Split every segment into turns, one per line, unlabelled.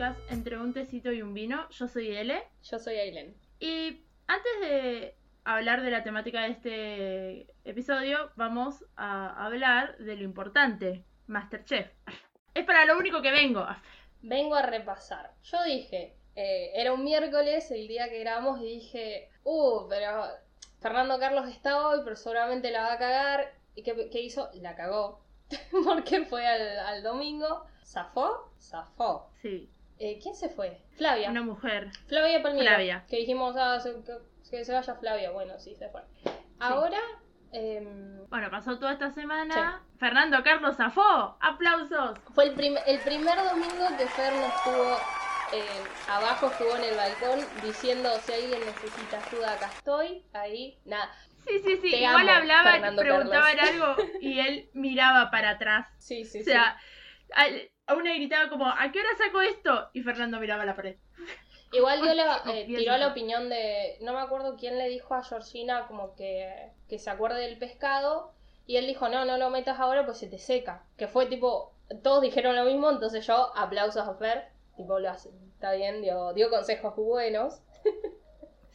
podcast Entre un tecito y un vino. Yo soy Ele.
Yo soy Aileen.
Y antes de hablar de la temática de este episodio, vamos a hablar de lo importante, Masterchef. Es para lo único que vengo.
Vengo a repasar. Yo dije, eh, era un miércoles el día que grabamos y dije, uh, pero Fernando Carlos está hoy, pero seguramente la va a cagar. ¿Y qué, qué hizo? La cagó. Porque fue al, al domingo. ¿Zafó? Zafó.
Sí,
Eh, ¿Quién se fue? Flavia.
una mujer.
Flavia Palmiera.
Flavia.
Que dijimos, ah, que, se vaya Flavia. Bueno, sí, se fue. Ahora, em,
Bueno, pasó toda esta semana. Fernando Carlos zafó. ¡Aplausos!
fue el, prim- el primer domingo que Fer no estuvo eh, abajo, estuvo en el balcón diciendo si alguien necesita ayuda, acá estoy. Ahí, nada.
Sí, sí, sí.
Te
Igual
amo,
hablaban,
Fernando
preguntaban algo y él miraba para atrás.
Sí, sí,
O sea, al- a una gritaba como, ¿a qué hora saco esto? Y Fernando miraba la pared.
Igual dio la,
Confieso.
eh, tiró la opinión de. No me acuerdo quién le dijo a Georgina como que, que se acuerde del pescado. Y él dijo, no, no lo metas ahora pues se te seca. Que fue tipo. Todos dijeron lo mismo, entonces yo aplausos a Fer. Tipo, lo hace. Está bien, dio, dio consejos buenos.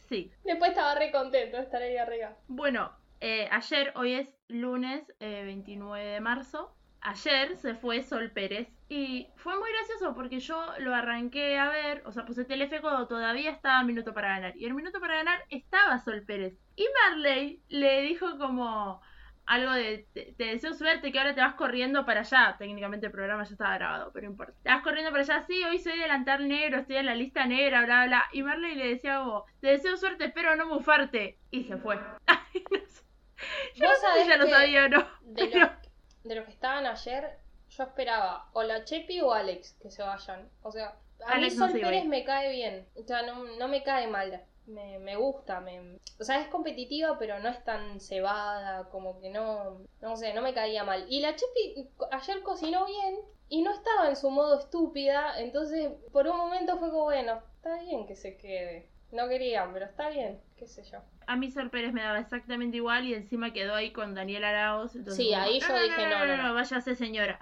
Sí.
Después estaba re contento de estar ahí arriba.
Bueno, eh, ayer, hoy es lunes eh, 29 de marzo. Ayer se fue Sol Pérez y fue muy gracioso porque yo lo arranqué a ver, o sea, puse Telefe cuando todavía estaba Minuto para Ganar. Y en Minuto para Ganar estaba Sol Pérez. Y Marley le dijo como algo de, te, te deseo suerte que ahora te vas corriendo para allá. Técnicamente el programa ya estaba grabado, pero no importa. Te vas corriendo para allá, sí, hoy soy delantal negro, estoy en la lista negra, bla, bla. Y Marley le decía como, te deseo suerte, espero no mufarte. Y se fue. Ay, no sé. Yo no sé si ya lo sabía o no.
De
pero-
los, de los que estaban ayer, yo esperaba o la Chepi o Alex que se vayan. O sea, a
Alex
mí Sol Pérez me cae bien. O sea, no, no me cae mal. Me, me gusta. Me... O sea, es competitiva, pero no es tan cebada. Como que no. No sé, no me caía mal. Y la Chepi ayer cocinó bien y no estaba en su modo estúpida. Entonces, por un momento fue como, bueno, está bien que se quede. No quería, pero está bien, qué sé yo.
A mí Sol Pérez me daba exactamente igual y encima quedó ahí con Daniel Arauz. entonces
Sí, ahí yo dije, no, no, no.
váyase señora.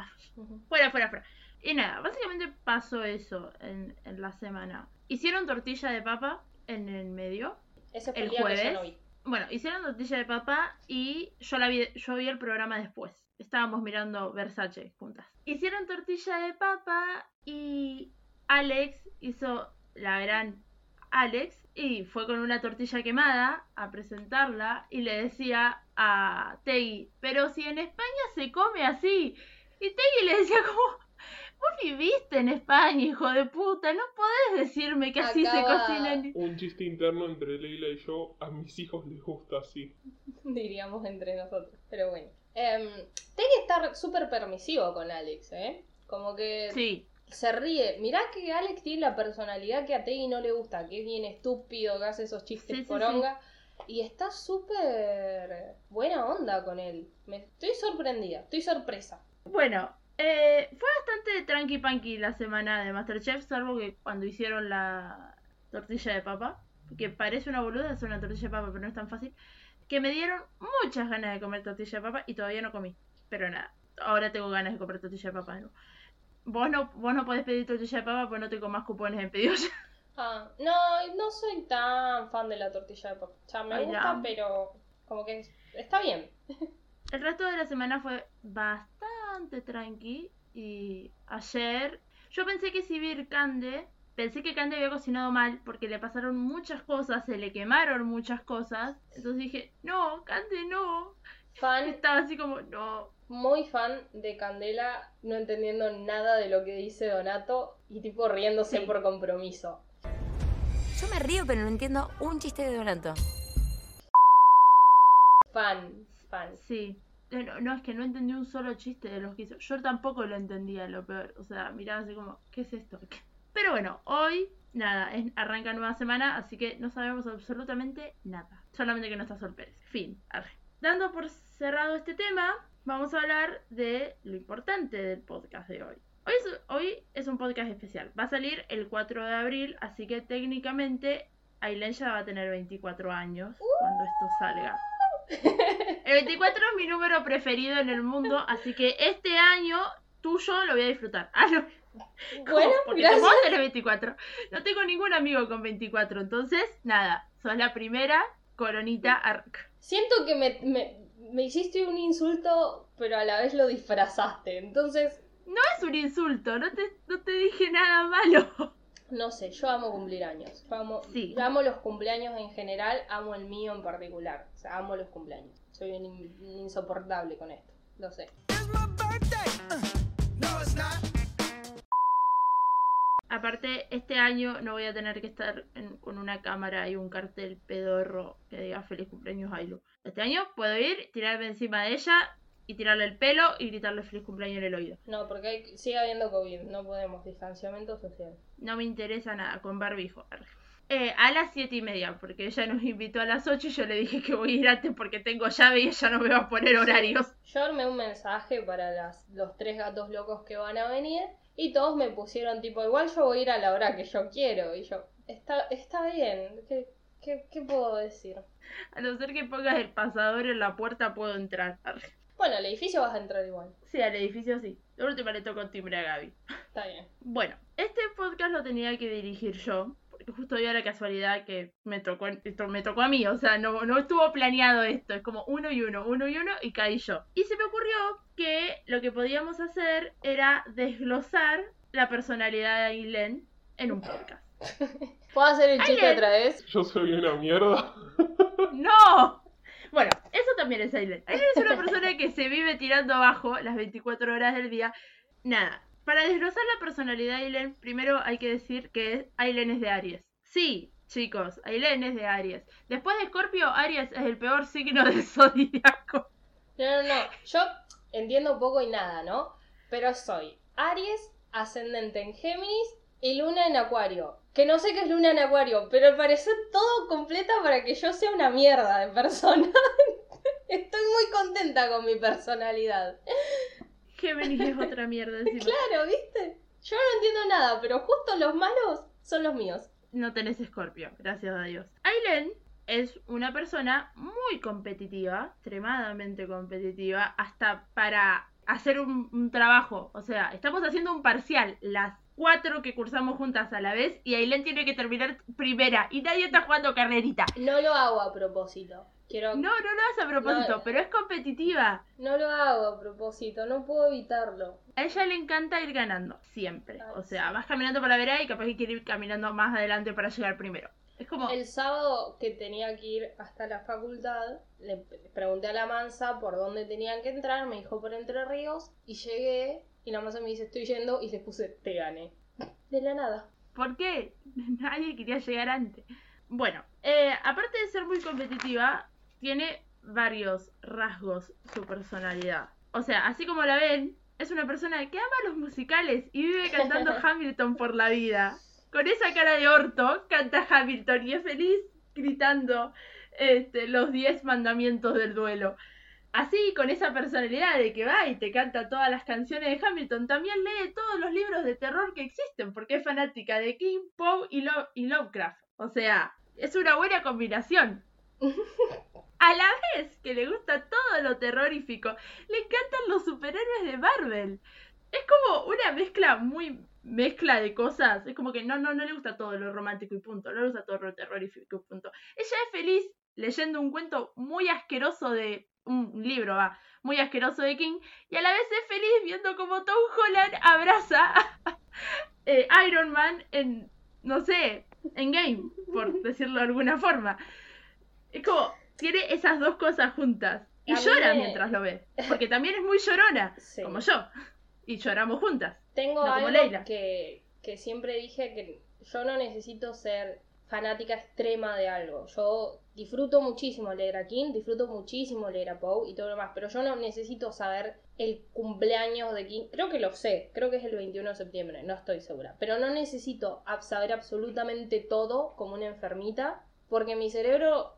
Fuera, fuera, fuera. Y nada, básicamente pasó eso en, en la semana. Hicieron tortilla de papa en el medio.
Ese fue
El
día que yo
jueves.
no vi.
Bueno, hicieron tortilla de papa y yo la vi, yo vi el programa después. Estábamos mirando Versace juntas. Hicieron tortilla de papa y Alex hizo la gran Alex y fue con una tortilla quemada a presentarla y le decía a Tegui, pero si en España se come así. Y Tegui le decía como, vos viviste en España, hijo de puta, no podés decirme que así se cocina en...
Un chiste interno entre Leila y yo, a mis hijos les gusta así.
diríamos entre nosotros. Pero bueno. Eh, Tegui está súper permisivo con Alex, ¿eh? Como que
Sí,
se ríe. Mirá que Alex tiene la personalidad que a Tegui no le gusta, que es bien estúpido, que hace esos chistes
Sí, sí,
poronga. Y está súper buena onda con él. Me estoy sorprendida, estoy sorpresa.
Bueno, eh, fue bastante tranqui panqui la semana de Masterchef, salvo que cuando hicieron la tortilla de papa, que parece una boluda hacer una tortilla de papa, pero no es tan fácil, que me dieron muchas ganas de comer tortilla de papa y todavía no comí. Pero nada, ahora tengo ganas de comer tortilla de papa. ¿no? Vos no, vos no podés pedir tortilla de papa porque no tengo más cupones en pedidos.
Ah, no, no soy tan fan de la tortilla de papa. O sea, me
Ay,
gusta,
ya.
pero como que está bien.
El resto de la semana fue bastante tranqui y ayer yo pensé que si vi Cande, pensé que Cande había cocinado mal porque le pasaron muchas cosas, se le quemaron muchas cosas, entonces dije, no, Cande no,
Fan
estaba así como, no,
muy fan de Candela, no entendiendo nada de lo que dice Donato y tipo riéndose
Sí.
por compromiso.
Yo me río, pero no entiendo un chiste de Donato.
Fan, fan.
sí. Eh, No, no, es que no entendí un solo chiste de los que hizo. Yo tampoco lo entendía, lo peor. O sea, miraba así como, ¿qué es esto? Pero bueno, hoy, nada, es- arranca nueva semana, así que no sabemos absolutamente nada. Solamente que no está Sol Pérez. Fin. arre. Dando por cerrado este tema, vamos a hablar de lo importante del podcast de hoy. Hoy es, hoy es un podcast especial. Va a salir el 4 de abril, así que técnicamente Aileen ya va a tener 24 años cuando esto salga. El 24 es mi número preferido en el mundo, así que este año tuyo lo voy a disfrutar. Ah, no.
Bueno,
Porque
gracias.
vos tenés 24. No tengo ningún amigo con 24. Entonces, nada, sos la primera coronita arc.
Siento que me, me, me hiciste un insulto, pero a la vez lo disfrazaste. Entonces,
No es un insulto, no te, no te dije nada malo.
no sé, yo amo cumplir años. Yo amo,
Sí.
yo amo los cumpleaños en general, amo el mío en particular. O sea, amo los cumpleaños. Soy un, in- un insoportable con esto. Lo sé.
Aparte, este año no voy a tener que estar en- con una cámara y un cartel pedorro que diga feliz cumpleaños Ailu. Este año puedo ir, tirarme encima de ella y tirarle el pelo y gritarle feliz cumpleaños en el oído.
No, porque hay- sigue habiendo COVID. No podemos. Distanciamiento social.
No me interesa nada, con barbijo. Eh, a las siete y media, porque ella nos invitó a las 8 y yo le dije que voy a ir antes porque tengo llave y ella no me va a poner horarios.
Yo armé un mensaje para las, los tres gatos locos que van a venir y todos me pusieron tipo, igual yo voy a ir a la hora que yo quiero. Y yo, está, está bien, ¿qué, qué, qué puedo decir?
A no ser que pongas el pasador en la puerta puedo entrar.
Bueno, al edificio vas a entrar igual.
Sí, al edificio sí. De última le toco timbre a Gaby.
Está bien.
Bueno, este podcast lo tenía que dirigir yo, justo dio la casualidad que me tocó, esto me tocó a mí, o sea, no, no estuvo planeado esto, es como uno y uno, uno y uno y caí yo. Y se me ocurrió que lo que podíamos hacer era desglosar la personalidad de Aileen en un podcast.
¿Puedo hacer el chiste otra vez?
Yo soy una mierda.
¡No! Bueno, eso también es Aileen. Aileen es una persona que se vive tirando abajo las 24 horas del día. Nada. Para desglosar la personalidad de Aileen, primero hay que decir que Aileen es de Aries. Sí, chicos, Aileen es de Aries. Después de Escorpio, Aries es el peor signo del zodiaco.
No, no, no. Yo entiendo poco y nada, ¿no? Pero soy Aries, ascendente en Géminis y Luna en Acuario. Que no sé qué es Luna en Acuario, pero al parecer todo completa para que yo sea una mierda de persona. Estoy muy contenta con mi personalidad.
Géminis es otra mierda encima.
Claro, ¿viste? Yo no entiendo nada, pero justo los malos son los míos.
No tenés Escorpio, gracias a Dios. Aileen es una persona muy competitiva, extremadamente competitiva, hasta para hacer un, un trabajo. O sea, estamos haciendo un parcial, las cuatro que cursamos juntas a la vez, y Aileen tiene que terminar primera, y nadie está jugando carrerita.
No lo hago a propósito. Quiero...
No, no lo hace a propósito,
No.
pero es competitiva.
No lo hago a propósito, no puedo evitarlo.
A ella le encanta ir ganando, siempre. O sea, vas caminando por la vereda y capaz que quiere ir caminando más adelante para llegar primero. Es como...
El sábado que tenía que ir hasta la facultad, le le pregunté a la mansa por dónde tenían que entrar, me dijo por Entre Ríos, y llegué, y la mansa me dice, estoy yendo, y le puse, te gané. De la nada.
¿Por qué? Nadie quería llegar antes. Bueno, eh, aparte de ser muy competitiva, tiene varios rasgos su personalidad. O sea, así como la ven, es una persona que ama los musicales y vive cantando Hamilton por la vida. Con esa cara de orto, canta Hamilton y es feliz gritando este, los 10 mandamientos del duelo. Así, con esa personalidad de que va y te canta todas las canciones de Hamilton, también lee todos los libros de terror que existen, porque es fanática de King, Poe y, Lo- y Lovecraft. O sea, es una buena combinación. A la vez que le gusta todo lo terrorífico, le encantan los superhéroes de Marvel. Es como una mezcla muy mezcla de cosas. Es como que no, no, no le gusta todo lo romántico y punto. No le gusta todo lo terrorífico y punto. Ella es feliz leyendo un cuento muy asqueroso de. Un libro, va. Muy asqueroso de King. Y a la vez es feliz viendo como Tom Holland abraza a eh, Iron Man en. No sé. En game, por decirlo de alguna forma. Es como. Tiene esas dos cosas juntas. Y llora
me-
mientras lo ve. Porque también es muy llorona.
Sí.
Como yo. Y lloramos juntas.
Tengo
No
algo
Leila.
que, que siempre dije que yo no necesito ser fanática extrema de algo. Yo disfruto muchísimo leer a King, disfruto muchísimo leer a Poe y todo lo demás, pero yo no necesito saber el cumpleaños de King. Creo que lo sé, creo que es el 21 de septiembre, no estoy segura. Pero no necesito ab- saber absolutamente todo como una enfermita, porque mi cerebro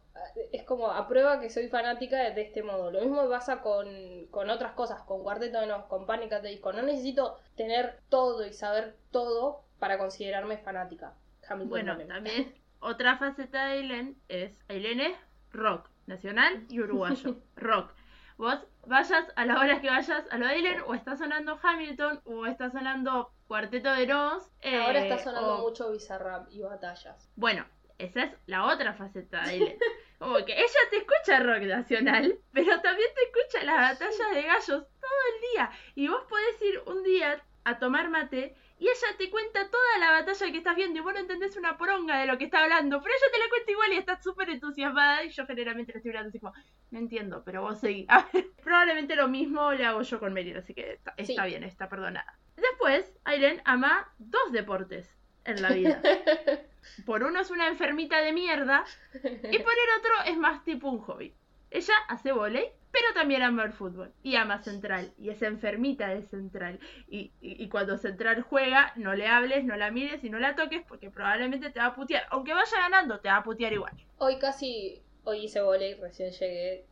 es como aprueba que soy fanática de, de este modo. Lo mismo pasa con, con otras cosas, con Cuarteto de Nos, con Panic! at the Disco. No necesito tener todo y saber todo para considerarme fanática. Hamilton
Bueno,
también.
también otra faceta de Aileen es, Aileen es rock, nacional y uruguayo, rock. Vos vayas a la hora que vayas a lo de Aileen, o está sonando Hamilton, o está sonando Cuarteto de Nos.
Ahora
eh,
está sonando
o-
mucho Bizarrap y batallas.
Bueno, esa es la otra faceta de Aileen. Como que ella te escucha rock nacional, pero también te escucha las batallas de gallos todo el día. Y vos podés ir un día a tomar mate y ella te cuenta toda la batalla que estás viendo y vos no entendés una poronga de lo que está hablando, pero ella te la cuenta igual y estás súper entusiasmada y yo generalmente la estoy mirando así como, no entiendo, pero vos seguí. A ver, probablemente lo mismo le hago yo con Meryl, así que está, está
Sí.
bien, está perdonada. Después, Aileen ama dos deportes en la vida. Por uno es una enfermita de mierda y por el otro es más tipo un hobby. Ella hace volei, pero también ama el fútbol. Y ama Central. Y es enfermita de Central. Y, y- y cuando Central juega, no le hables, no la mires y no la toques porque probablemente te va a putear. Aunque vaya ganando, te va a putear igual.
Hoy casi, hoy hice volei, recién llegué,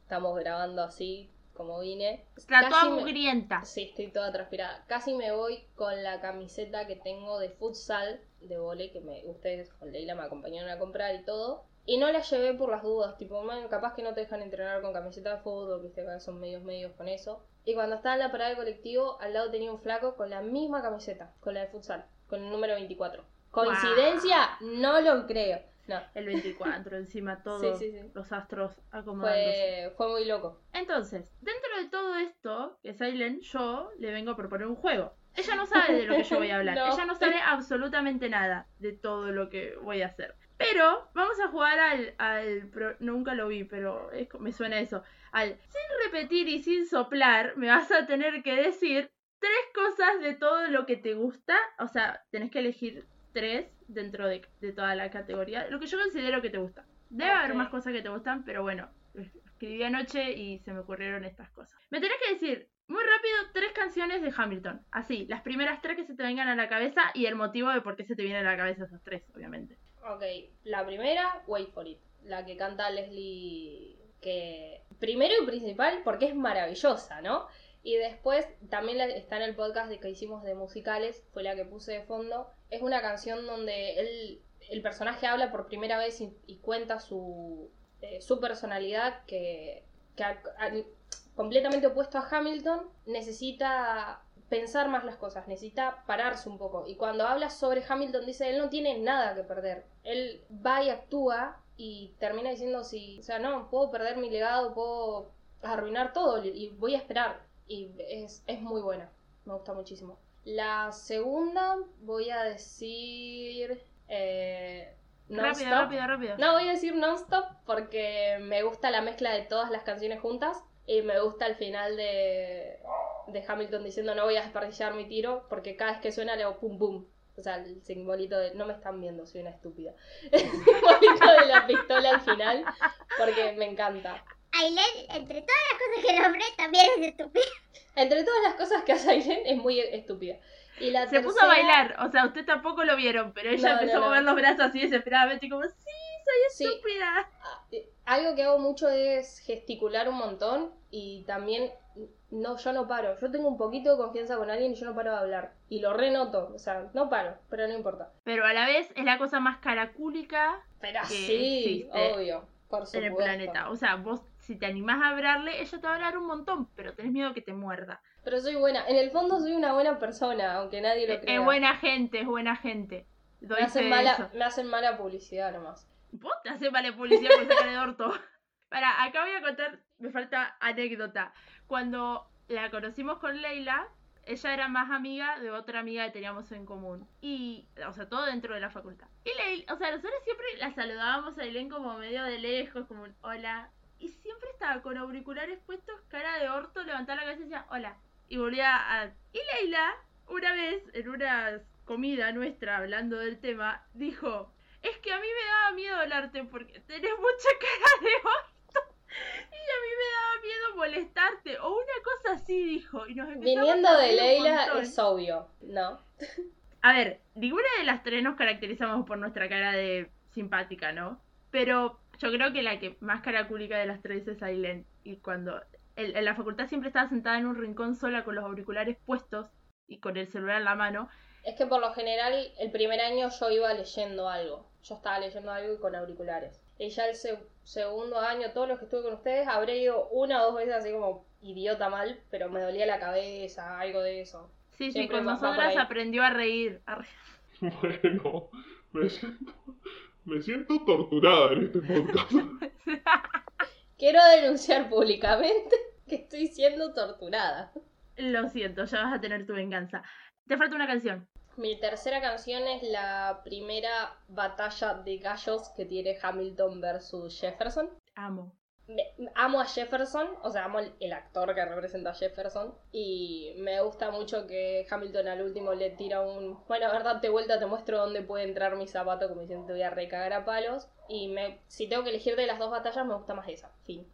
estamos grabando así como vine.
Está toda
Casi me-
mugrienta.
Sí, estoy toda transpirada. Casi me voy con la camiseta que tengo de futsal, de volei, que me, ustedes con Leila me acompañaron a comprar y todo. Y no la llevé por las dudas, tipo, man, capaz que no te dejan entrenar con camiseta de fútbol, viste que son medios medios con eso. Y cuando estaba en la parada de colectivo, al lado tenía un flaco con la misma camiseta, con la de futsal, con el número 24. ¿Coincidencia? No lo creo. No,
El 24, encima todos
Sí, sí, sí.
los astros acomodándose.
fue, fue muy loco.
Entonces, dentro de todo esto, que es Aileen, yo le vengo a proponer un juego. Ella no sabe de lo que yo voy a hablar.
No.
Ella no sabe absolutamente nada de todo lo que voy a hacer. Pero vamos a jugar al... al pro- nunca lo vi, pero es me suena eso. Al sin repetir y sin soplar, me vas a tener que decir tres cosas de todo lo que te gusta. O sea, tenés que elegir tres dentro de, de toda la categoría. Lo que yo considero que te gusta. Debe haber más cosas que te gustan, pero bueno, escribí anoche y se me ocurrieron estas cosas. Me tenés que decir muy rápido tres canciones de Hamilton. Así, las primeras tres que se te vengan a la cabeza y el motivo de por qué se te vienen a la cabeza esas tres, obviamente.
Ok, la primera, Wait for It, la que canta Leslie, que primero y principal porque es maravillosa, ¿no? Y después también está en el podcast de que hicimos de musicales, fue la que puse de fondo. Es una canción donde él, el personaje habla por primera vez y, cuenta su, eh, su personalidad que, completamente opuesto a Hamilton, necesita pensar más las cosas, necesita pararse un poco. Y cuando habla sobre Hamilton dice, él no tiene nada que perder. Él va y actúa y termina diciendo, si, o sea, no, puedo perder mi legado, puedo arruinar todo y voy a esperar. Y es, es muy buena, me gusta muchísimo. La segunda voy a decir... Eh,
rápido, rápido, rápido.
No, voy a decir non-stop porque me gusta la mezcla de todas las canciones juntas y me gusta el final de, de Hamilton diciendo no voy a desperdiciar mi tiro porque cada vez que suena le hago pum pum. O sea, el simbolito de... No me están viendo, soy una estúpida. El simbolito de la pistola al final porque me encanta.
Aileen, entre todas las cosas que nombré, también es estúpida.
Entre todas las cosas que hace Aileen es muy estúpida. Y la
Se puso a bailar, o sea, usted tampoco lo vieron, pero ella
No,
empezó
no,
a mover los brazos así desesperadamente, como, sí,
Sí,
estúpida.
Ah, algo que hago mucho es gesticular un montón y también no yo no paro yo tengo un poquito de confianza con alguien y yo no paro de hablar y lo renoto o sea no paro pero no importa
Pero a la vez es la cosa más caracúlica
pero
Que
sí
existe
obvio por supuesto
en el planeta. O sea, vos, si te animás a hablarle, ella te va a hablar un montón, pero tenés miedo que te muerda.
pero soy buena en el fondo soy una buena persona aunque nadie lo
Es,
crea
es buena gente, es buena gente. Doy
me hacen mala me hacen mala publicidad nomás
Vos te haces mala publicidad por sacar de orto. Para, acá voy a contar, me falta anécdota. Cuando la conocimos con Leila, ella era más amiga de otra amiga que teníamos en común. Y, o sea, todo dentro de la facultad. Y Leila, o sea, nosotros siempre la saludábamos a Aileen como medio de lejos, como un hola. Y siempre estaba con auriculares puestos, cara de orto, levantaba la cabeza y decía hola. Y volvía a... Y Leila, una vez, en una comida nuestra, hablando del tema, dijo... Es que a mí me daba miedo hablarte porque tenés mucha cara de orto. Y a mí me daba miedo molestarte. O una cosa así dijo. Y nos
viniendo de Leila es obvio no
A ver, ninguna de las tres nos caracterizamos por nuestra cara de simpática, ¿no? Pero yo creo que la que más caracúlica de las tres es Aileen. Y cuando en, en la facultad siempre estaba sentada en un rincón sola con los auriculares puestos y con el celular en la mano.
Es que por lo general el primer año yo iba leyendo algo. Yo estaba leyendo algo y con auriculares. Y ya el se- segundo año, todos los que estuve con ustedes, habré ido una o dos veces así como idiota mal, pero me dolía la cabeza, algo de eso.
Sí, sí, con nosotras aprendió a reír. a re-
Bueno, me siento, me siento torturada en este podcast.
Quiero denunciar públicamente que estoy siendo torturada.
Lo siento, ya vas a tener tu venganza. Te falta una canción.
Mi tercera canción es la primera batalla de gallos que tiene Hamilton versus Jefferson.
Amo.
Me- amo a Jefferson, o sea, amo el, el actor que representa a Jefferson. Y me gusta mucho que Hamilton al último le tira un. Bueno, verdad, de vuelta te muestro dónde puede entrar mi zapato, como diciendo te voy a recagar a palos. Y me, si tengo que elegir de las dos batallas, me gusta más esa. Fin.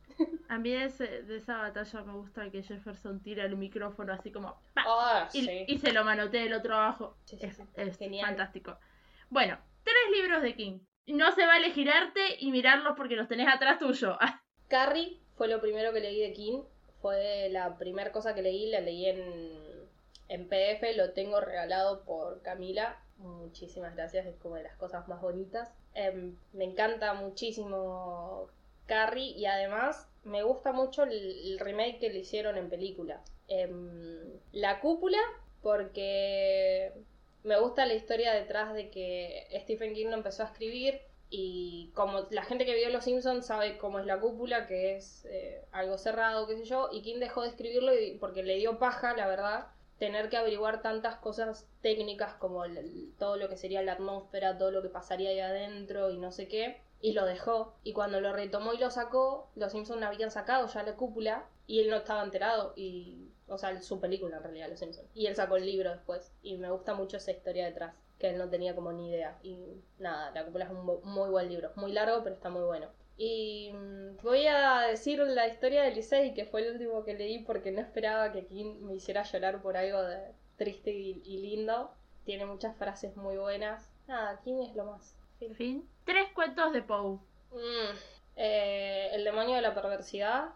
A mí de, ese- de esa batalla me gusta que Jefferson tira el micrófono así como...
Ah,
y,
sí.
y se lo manotea el otro abajo.
Sí, sí,
es es
Genial.
fantástico. Bueno, tres libros de King. No se vale girarte y mirarlos porque los tenés atrás tuyo.
Carrie fue lo primero que leí de King. Fue la primera cosa que leí, la leí en, en PDF, lo tengo regalado por Camila. Muchísimas gracias, es como de las cosas más bonitas. Em, me encanta muchísimo Carrie y además me gusta mucho el, remake que le hicieron en película. Em, la cúpula, porque me gusta la historia detrás de que Stephen King lo empezó a escribir y como la gente que vio Los Simpsons sabe cómo es la cúpula, que es eh, algo cerrado, qué sé yo, y King dejó de escribirlo y- porque le dio paja, la verdad, tener que averiguar tantas cosas técnicas como todo lo que sería la atmósfera, todo lo que pasaría ahí adentro y no sé qué, y lo dejó. Y cuando lo retomó y lo sacó, Los Simpsons habían sacado ya la cúpula y él no estaba enterado y... O sea, su película en realidad, Los Simpsons. Y él sacó el libro después. Y me gusta mucho esa historia detrás, que él no tenía como ni idea. Y nada, La cúpula es un muy buen libro. Muy largo, pero está muy bueno. Y mm, voy a decir la historia de Lisey, que fue el último que leí porque no esperaba que King me hiciera llorar por algo de triste y, y lindo. Tiene muchas frases muy buenas. Nada, King es lo más. Fin.
fin. Tres cuentos de Poe.
Mm, eh, el demonio de la perversidad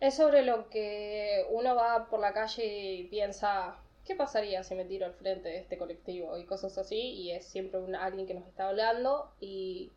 es sobre lo que uno va por la calle y piensa, ¿qué pasaría si me tiro al frente de este colectivo? Y cosas así, y es siempre un, alguien que nos está hablando y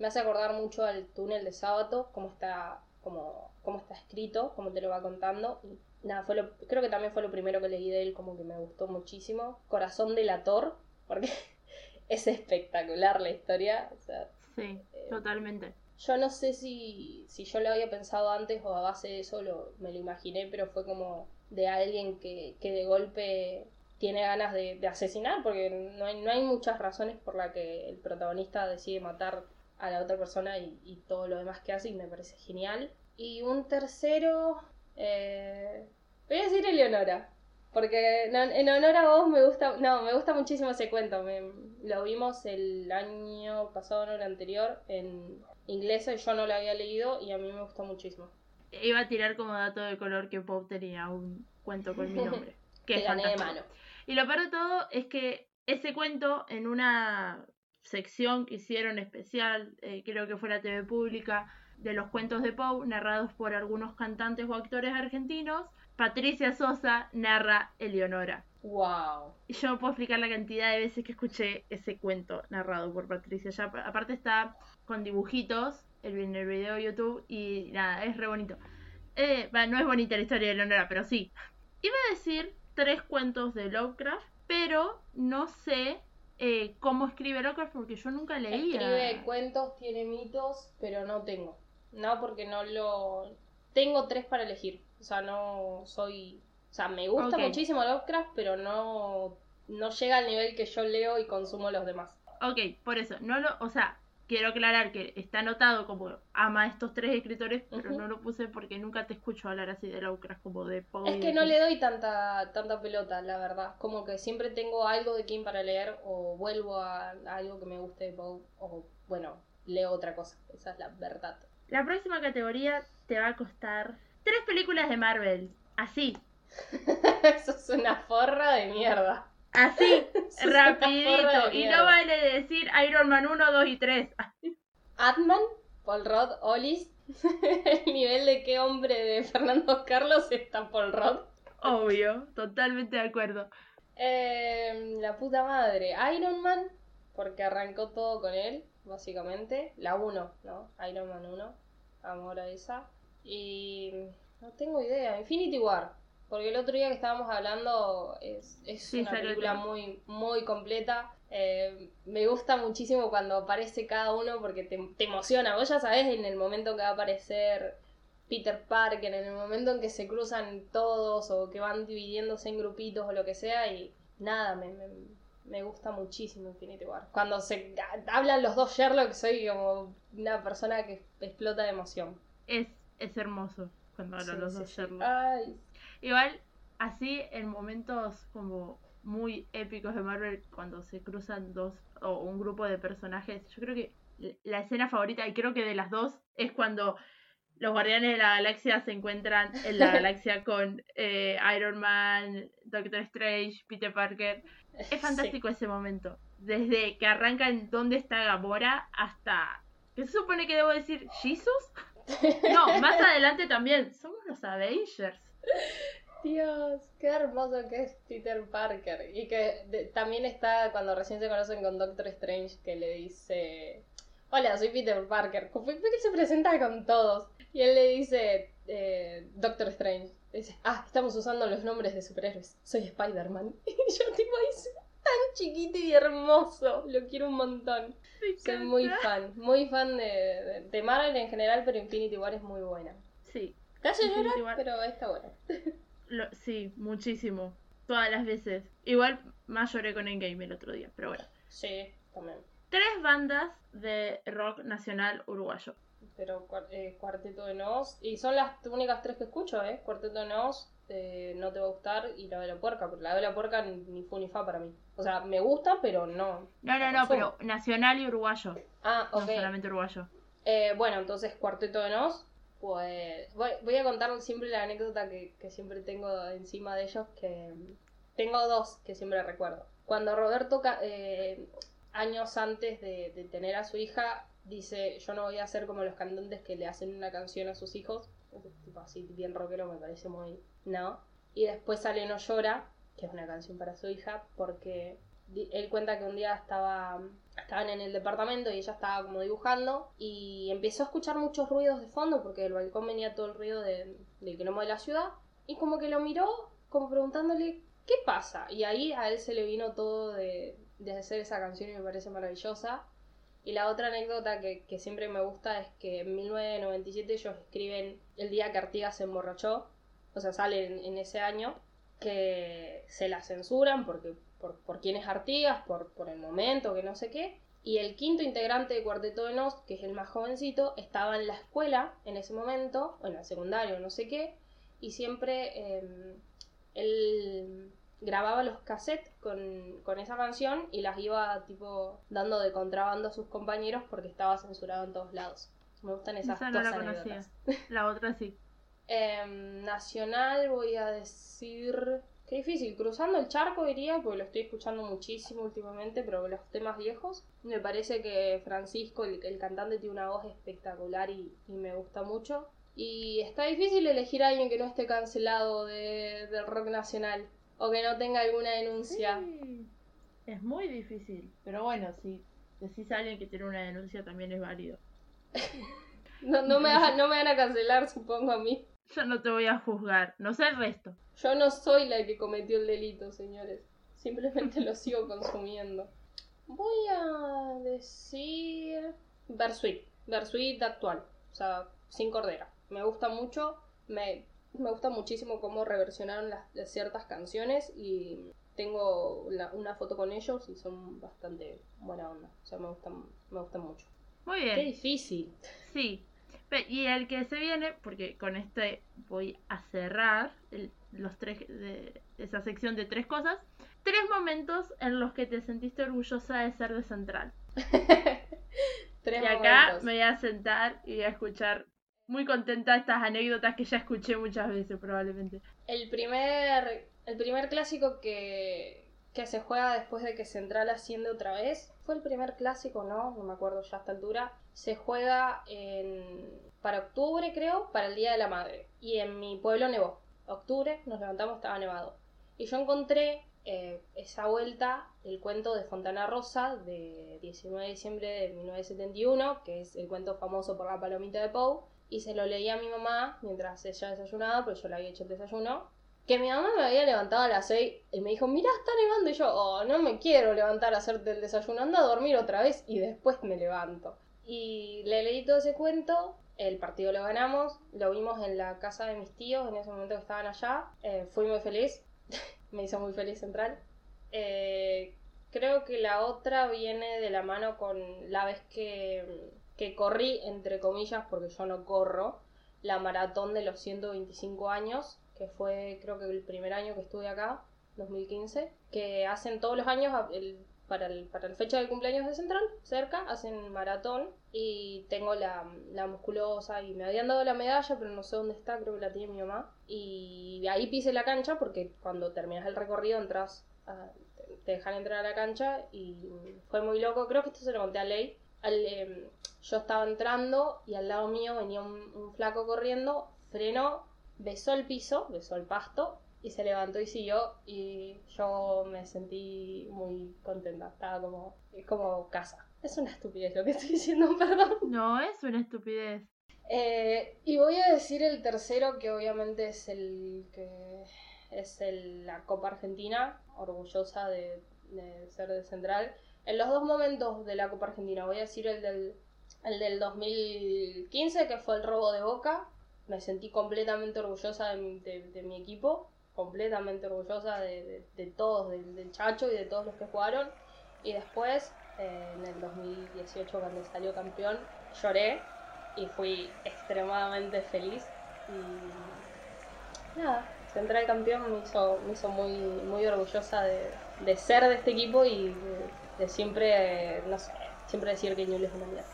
me hace acordar mucho al túnel de sábado, cómo está, cómo, cómo está escrito, cómo te lo va contando. Y nada, fue lo, creo que también fue lo primero que leí de él, como que me gustó muchísimo. Corazón delator, porque es espectacular la historia. O sea,
Sí,
Eh,
totalmente.
yo no sé si, si yo lo había pensado antes o a base de eso lo, me lo imaginé, pero fue como de alguien que, que de golpe tiene ganas de, asesinar, porque no hay, no hay muchas razones por las que el protagonista decide matar a la otra persona y, y todo lo demás que hace, y me parece genial. Y un tercero, eh, voy a decir Eleonora. Porque en honor a vos me gusta, no, me gusta muchísimo ese cuento. Me- lo vimos el año pasado, no el anterior, en inglés yo no lo había leído y a mí me gustó muchísimo.
Iba a tirar como dato de color que Poe tenía un cuento con mi nombre. Que es
gané de mano.
Y lo peor de todo es que ese cuento en una sección que hicieron especial, eh, creo que fue la TV pública, de los cuentos de Poe, narrados por algunos cantantes o actores argentinos, Patricia Sosa narra Eleonora.
Wow.
Y yo no puedo explicar la cantidad de veces que escuché ese cuento narrado por Patricia. Ya, aparte está con dibujitos el- en el video de YouTube y nada, es re bonito. Eh, no es bonita la historia de Eleonora, pero sí. Iba a decir tres cuentos de Lovecraft, pero no sé eh, cómo escribe Lovecraft porque yo nunca leía.
Escribe cuentos, tiene mitos, pero no tengo. No, porque no lo... Tengo tres para elegir. O sea, no soy... O sea, me gusta muchísimo Lovecraft, pero no, no llega al nivel que yo leo y consumo los demás.
Ok, por eso, no lo, o sea, quiero aclarar que está anotado como ama a estos tres escritores, pero no lo puse porque nunca te escucho hablar así de Lovecraft como de Poe.
Es que no le doy tanta, tanta pelota, la verdad. Como que siempre tengo algo de King para leer o vuelvo a, a algo que me guste de Poe o, bueno, leo otra cosa. Esa es la verdad.
La próxima categoría te va a costar tres películas de Marvel. Así,
Eso es una forra de mierda.
Así, rapidito. Y no vale decir Iron Man 1, 2 y 3.
Atman, Paul Rudd, Olis. El nivel de qué hombre de Fernando Carlos está Paul Rudd.
Obvio, totalmente de acuerdo.
Eh, la puta madre. Iron Man, porque arrancó todo con él. básicamente. La 1, ¿no? Iron Man 1. Amor a esa. Y no tengo idea. Infinity War. Porque el otro día que estábamos hablando es, es
Sí,
una película muy, muy completa. Eh, me gusta muchísimo cuando aparece cada uno porque te, te emociona. Vos ya sabés en el momento que va a aparecer Peter Parker, en el momento en que se cruzan todos o que van dividiéndose en grupitos o lo que sea. Y nada, me, me, me gusta muchísimo Infinity War. Cuando se hablan los dos Sherlock, soy como una persona que explota de emoción.
Es, es hermoso cuando hablan
Sí,
los
sí,
dos. Sherlock.
Ay,
Igual, así en momentos como muy épicos de Marvel, cuando se cruzan dos o un grupo de personajes, yo creo que la escena favorita, y creo que de las dos, es cuando los Guardianes de la Galaxia se encuentran en la galaxia con eh, Iron Man, Doctor Strange, Peter Parker. Es fantástico ese momento. Desde que arranca en dónde está Gamora hasta... ¿Qué se supone que debo decir? ¿Jesus? No, más adelante también. Somos los Avengers.
Dios, qué hermoso que es Peter Parker. Y que de- también está cuando recién se conocen con Doctor Strange, que le dice: Hola, soy Peter Parker. Como fue que se presenta con todos. Y él le dice: eh, Doctor Strange. Dice: Ah, estamos usando los nombres de superhéroes. Soy Spider-Man. Y yo, tipo, es tan chiquito y hermoso. Lo quiero un montón. Soy muy fan. Muy fan de, de, de Marvel en general, pero Infinity War es muy buena.
Sí,
Te hace llorar, pero está buena.
lo- sí, muchísimo. Todas las veces. Igual más lloré con Endgame el otro día, pero bueno.
Sí, también.
Tres bandas de rock nacional uruguayo.
Pero eh, Cuarteto de Nos. Y son las únicas tres que escucho, ¿eh? Cuarteto de Nos, eh, No Te Va a Gustar y La de la Puerca. Porque La de la Puerca ni, ni fu ni fa para mí. O sea, me gusta, pero no.
No, no, no, pero nacional y uruguayo.
Ah,
No
ok.
solamente uruguayo.
Eh, bueno, entonces Cuarteto de Nos. Pues voy, a contar siempre la anécdota que, que siempre tengo encima de ellos. Que tengo dos que siempre recuerdo. Cuando Roberto, eh, años antes de, de tener a su hija, dice: Yo no voy a ser como los cantantes que le hacen una canción a sus hijos. Tipo así, bien rockero, me parece muy. No. Y después sale No Llora, que es una canción para su hija, porque él cuenta que un día estaba estaban en el departamento y ella estaba como dibujando y empezó a escuchar muchos ruidos de fondo porque del balcón venía todo el ruido de, del quilombo de la ciudad y como que lo miró como preguntándole ¿qué pasa? Y ahí a él se le vino todo de, de hacer esa canción y me parece maravillosa. Y la otra anécdota que, que siempre me gusta es que en 1997 ellos escriben el día que Artigas se emborrachó, o sea, sale en ese año, que se la censuran porque por, por quién es Artigas, por, por el momento, que no sé qué. Y el quinto integrante de Cuarteto de Nos, que es el más jovencito, estaba en la escuela en ese momento, o en la secundaria, o no sé qué, y siempre eh, él grababa los cassettes con, con esa canción y las iba tipo dando de contrabando a sus compañeros porque estaba censurado en todos lados. Me gustan esas
Esa no
dos
la conocía. La otra sí.
Em, nacional voy a decir... Qué difícil, cruzando el charco diría, porque lo estoy escuchando muchísimo últimamente, pero los temas viejos, me parece que Francisco, el, el cantante, tiene una voz espectacular y, y me gusta mucho. Y está difícil elegir a alguien que no esté cancelado de, del rock nacional o que no tenga alguna denuncia.
Sí. Es muy difícil. Pero bueno, si decís a alguien que tiene una denuncia también es válido.
No, no, me, no me van a cancelar, supongo a mí.
Yo no te voy a juzgar. No sé el resto.
Yo no soy la que cometió el delito, señores. Simplemente lo sigo consumiendo. Voy a decir. Versuit. Versuit actual. O sea, sin cordera. Me gusta mucho. Me, me gusta muchísimo cómo reversionaron las, las ciertas canciones. Y tengo la- una foto con ellos y son bastante buena onda. O sea, me gustan, me gustan mucho.
Muy
Qué
bien.
difícil.
Sí. Y el que se viene, porque con este voy a cerrar el- los tres de esa sección de tres cosas. Tres momentos en los que te sentiste orgullosa de ser de Central.
Tres
y acá
momentos.
me voy a sentar y voy a escuchar muy contenta estas anécdotas que ya escuché muchas veces probablemente.
El primer, el primer clásico que, que se juega después de que Central asciende otra vez, fue el primer clásico, ¿no? No me acuerdo ya a esta altura. Se juega en, para octubre, creo, para el Día de la Madre. Y en mi pueblo nevó. Octubre, nos levantamos, estaba nevado. Y yo encontré eh, esa vuelta el cuento de Fontana Rosa de 19 de diciembre de 1971, que es el cuento famoso por la palomita de Poe, y se lo leí a mi mamá mientras ella desayunaba, porque yo le había hecho el desayuno, que mi mamá me había levantado a las 6 y me dijo, mira, está nevando, y yo, oh, no me quiero levantar a hacerte el desayuno, anda a dormir otra vez y después me levanto. Y le leí todo ese cuento, el partido lo ganamos, lo vimos en la casa de mis tíos en ese momento que estaban allá, eh, fui muy feliz, me hizo muy feliz Central. Eh, creo que la otra viene de la mano con la vez que, que corrí, entre comillas, porque yo no corro, la maratón de los 125 años, que fue creo que el primer año que estuve acá, 2015, que hacen todos los años, el, para, el, para la fecha del cumpleaños de Central, cerca, hacen maratón y tengo la, la musculosa y me habían dado la medalla, pero no sé dónde está, creo que la tiene mi mamá. Y ahí pise la cancha porque cuando terminas el recorrido entras, a- te- dejan entrar a la cancha y fue muy loco. Creo que esto se lo conté a Ley. Em, yo estaba entrando y al lado mío venía un flaco corriendo, frenó, besó el piso, besó el pasto y se levantó y siguió y yo me sentí muy contenta. Estaba como, es como casa. Es una estupidez lo que estoy diciendo, perdón.
No, es una estupidez.
Eh, y voy a decir el tercero, que obviamente es el que es el- la Copa Argentina, orgullosa de, de ser de Central. En los dos momentos de la Copa Argentina, voy a decir el del, el del 2015, que fue el robo de Boca. Me sentí completamente orgullosa de mi, de- mi equipo, completamente orgullosa de, todos, del, Chacho y de todos los que jugaron. Y después, eh, en el 2018, cuando salió campeón, lloré y fui extremadamente feliz. Y nada, Central campeón me hizo, me hizo muy, orgullosa de, ser de este equipo y de, siempre, siempre decir que Ñuble es una mierda.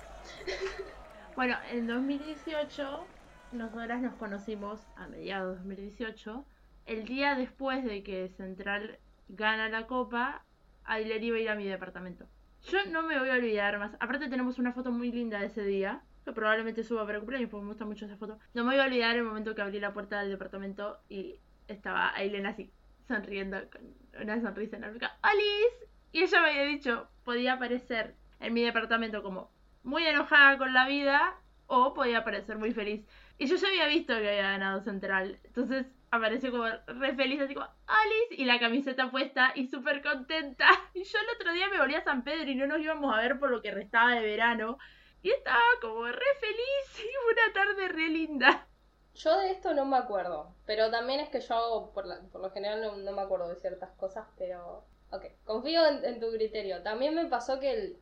Bueno, en 2018, nosotras nos conocimos a mediados de 2018. El día después de que Central gana la copa, Ailer iba a ir a mi departamento. Yo no me voy a olvidar más. Aparte tenemos una foto muy linda de ese día, que probablemente suba para cumpleaños porque me gusta mucho esa foto. No me voy a olvidar el momento que abrí la puerta del departamento y estaba Aileen así, sonriendo con una sonrisa enorme. ¡Alice! Y ella me había dicho, podía aparecer en mi departamento como muy enojada con la vida o podía parecer muy feliz. Y yo ya había visto que había ganado Central. Entonces apareció como re feliz, así como Alice y la camiseta puesta y súper contenta. Y yo el otro día me volví a San Pedro y no nos íbamos a ver por lo que restaba de verano. Y estaba como re feliz y una tarde re linda.
Yo de esto no me acuerdo, pero también es que yo por, la- por lo general no, me acuerdo de ciertas cosas, pero ok, confío en, en tu criterio. También me pasó que el-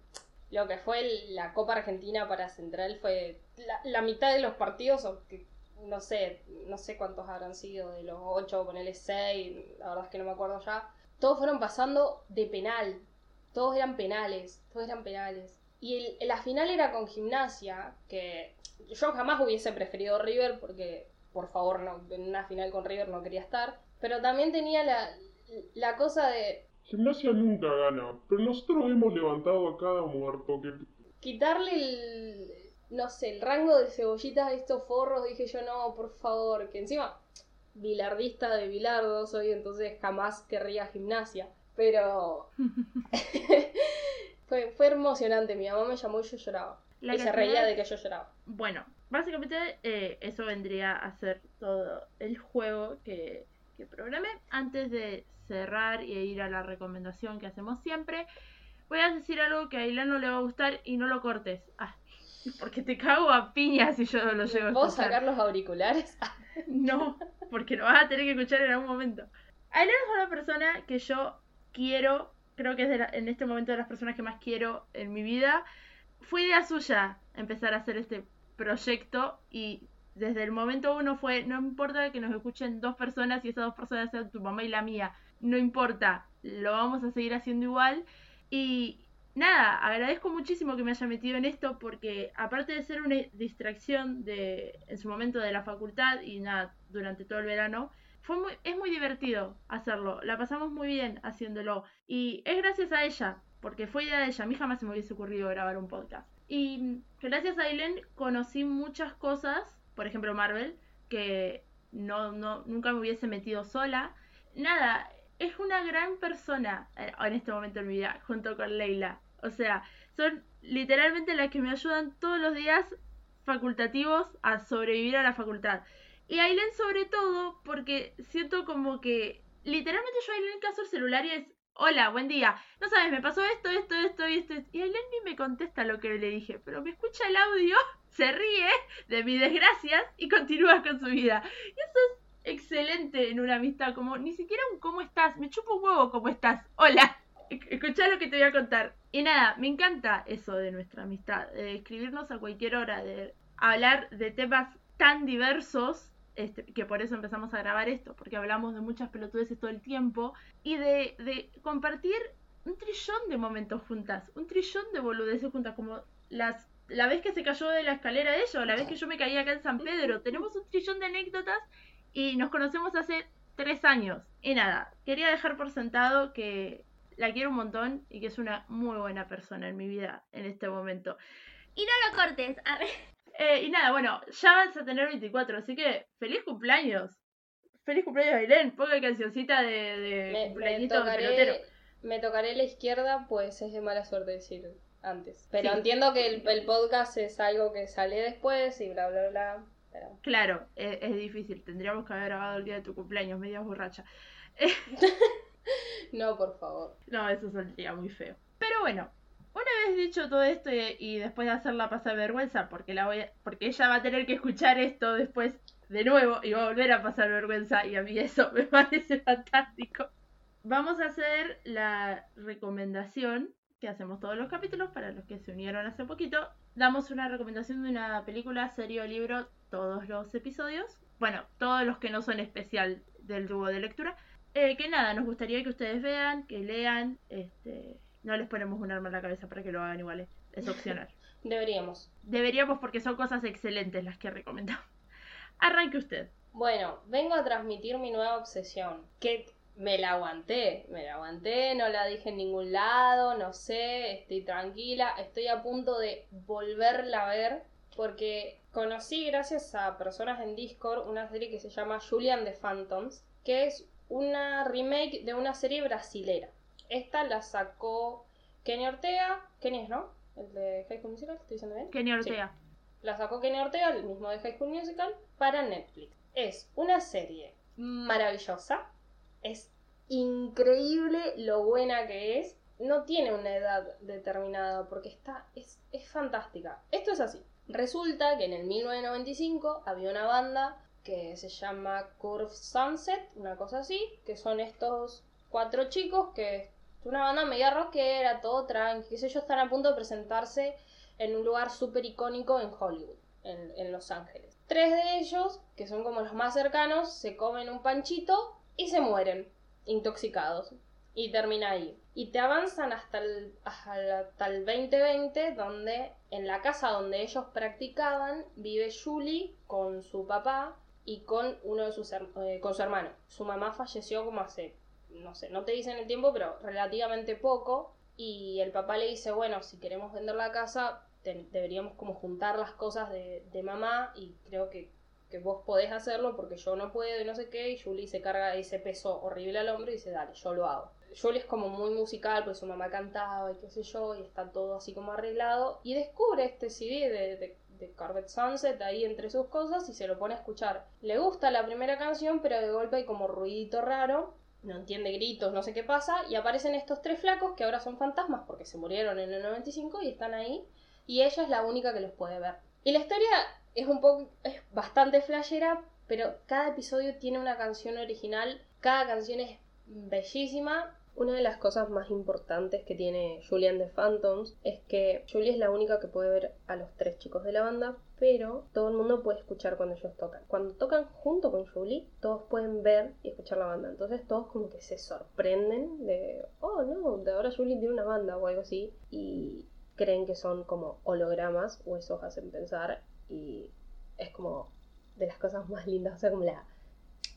lo que fue la Copa Argentina para Central fue la, mitad de los partidos, que, no sé, no sé cuántos habrán sido, de los ocho, ponele seis, la verdad es que no me acuerdo ya. Todos fueron pasando de penal, todos eran penales, todos eran penales. Y el- la final era con gimnasia, que yo jamás hubiese preferido River porque, por favor, no, en una final con River no quería estar. Pero también tenía la, la cosa de
Gimnasia nunca gana, pero nosotros hemos levantado a cada muerto que
quitarle el, no sé, el rango de cebollitas a estos forros. Dije yo, no, por favor, que encima, bilardista de bilardo soy, entonces jamás querría gimnasia. Pero fue, fue emocionante, mi mamá me llamó y yo lloraba.
La
y se reía de que yo lloraba.
Bueno, básicamente eh, eso vendría a ser todo el juego que, que programé. Antes de cerrar e ir a la recomendación que hacemos siempre, voy a decir algo que a Ailán no le va a gustar y no lo cortes. Ah, porque te cago a piñas si yo no lo llego a
¿Puedo
escuchar.
sacar los auriculares?
No, porque lo vas a tener que escuchar en algún momento. Ailén es una persona que yo quiero, creo que es de la- en este momento de las personas que más quiero en mi vida. Fue idea suya empezar a hacer este proyecto y desde el momento uno fue, no importa que nos escuchen dos personas y esas dos personas sean tu mamá y la mía, no importa, lo vamos a seguir haciendo igual. Y nada, agradezco muchísimo que me haya metido en esto porque aparte de ser una distracción de en su momento de la facultad y nada, durante todo el verano, fue muy, es muy divertido hacerlo. La pasamos muy bien haciéndolo y es gracias a ella, porque fue idea de ella. A mí jamás se me hubiese ocurrido grabar un podcast. Y gracias a Aileen conocí muchas cosas, por ejemplo Marvel, que no, no, nunca me hubiese metido sola. Nada, es una gran persona eh, en este momento en mi vida, junto con Leila. O sea, son literalmente las que me ayudan todos los días facultativos a sobrevivir a la facultad. Y Aileen sobre todo porque siento como que literalmente yo a Aileen caso el celular y es, hola, buen día. No sabes, me pasó esto, esto, esto y esto. Y Aileen ni me contesta lo que le dije, pero me escucha el audio, se ríe de mis desgracias y continúa con su vida. Y eso es excelente en una amistad, como ni siquiera un cómo estás, me chupo un huevo cómo estás, hola. Escucha lo que te voy a contar. Y nada, me encanta eso de nuestra amistad, de escribirnos a cualquier hora, de hablar de temas tan diversos, este, que por eso empezamos a grabar esto, porque hablamos de muchas pelotudeces todo el tiempo, y de, de compartir un trillón de momentos juntas, un trillón de boludeces juntas, como las la vez que se cayó de la escalera de ella, o la vez que yo me caí acá en San Pedro. Tenemos un trillón de anécdotas y nos conocemos hace tres años. Y nada, quería dejar por sentado que la quiero un montón y que es una muy buena persona en mi vida en este momento.
Y no lo cortes. arre.
Eh, y nada, bueno, ya vas a tener 24, así que feliz cumpleaños. Feliz cumpleaños, Ailén. Ponga cancioncita de, de
Me, me
pelotero.
tocaré, me tocaré la izquierda, pues es de mala suerte decir antes. Pero
Sí.
entiendo que el, el podcast es algo que sale después y bla, bla, bla. Pero
Claro, es, es difícil. Tendríamos que haber grabado el día de tu cumpleaños, media borracha.
no, por favor.
No, eso saldría muy feo. Pero bueno, una vez dicho todo esto y, y después de hacerla pasar vergüenza, porque la voy a- porque ella va a tener que escuchar esto después de nuevo y va a volver a pasar vergüenza y a mí eso me parece fantástico. Vamos a hacer la recomendación que hacemos todos los capítulos para los que se unieron hace poquito. Damos una recomendación de una película, serie o libro todos los episodios. Bueno, todos los que no son especial del dúo de lectura. Eh, que nada, nos gustaría que ustedes vean, que lean. Este, no les ponemos un arma en la cabeza para que lo hagan igual, es- es opcional.
Deberíamos.
Deberíamos porque son cosas excelentes las que recomendamos. Arranque usted.
Bueno, vengo a transmitir mi nueva obsesión. Que me la aguanté, me la aguanté, no la dije en ningún lado, no sé, estoy tranquila, estoy a punto de volverla a ver porque conocí gracias a personas en Discord una serie que se llama Julian the Phantoms, que es una remake de una serie brasilera. Esta la sacó Kenny Ortega, Kenny es, ¿no? El de High School Musical, ¿estoy diciendo bien?
Kenny Ortega.
La sacó Kenny Ortega, el mismo de High School Musical, para Netflix. Es una serie maravillosa. Es increíble lo buena que es. No tiene una edad determinada porque está, es, es fantástica. Esto es así. Resulta que en el 1995 había una banda que se llama Curve Sunset, una cosa así, que son estos cuatro chicos que es una banda media rockera, todo tranqui, qué sé yo, están a punto de presentarse en un lugar súper icónico en Hollywood, en, en Los Ángeles. Tres de ellos, que son como los más cercanos, se comen un panchito y se mueren, intoxicados. Y termina ahí. Y te avanzan hasta el, hasta el 2020, donde en la casa donde ellos practicaban vive Julie con su papá y con uno de sus eh, con su hermano. Su mamá falleció como hace, no sé, no te dicen el tiempo, pero relativamente poco. Y el papá le dice, bueno, si queremos vender la casa, te- deberíamos como juntar las cosas de, de mamá y creo que, que vos podés hacerlo porque yo no puedo y no sé qué. Y Julie se carga ese peso horrible al hombro y dice, dale, yo lo hago. Julie es como muy musical, pues su mamá cantaba y qué sé yo, y está todo así como arreglado. Y descubre este CD de, de, Sunset ahí entre sus cosas y se lo pone a escuchar. Le gusta la primera canción, pero de golpe hay como ruidito raro. No entiende gritos, no sé qué pasa. Y aparecen estos tres flacos que ahora son fantasmas porque se murieron en el 95 y están ahí. Y ella es la única que los puede ver. Y la historia es un poco. es bastante flashera, pero cada episodio tiene una canción original. Cada canción es bellísima. Una de las cosas más importantes que tiene Julian de Phantoms es que Julie es la única que puede ver a los tres chicos de la banda, pero todo el mundo puede escuchar cuando ellos tocan. Cuando tocan junto con Julie, todos pueden ver y escuchar la banda. Entonces todos como que se sorprenden de, oh no, de ahora Julie tiene una banda o algo así. Y creen que son como hologramas o eso hacen pensar y es como de las cosas más lindas, o sea, como la,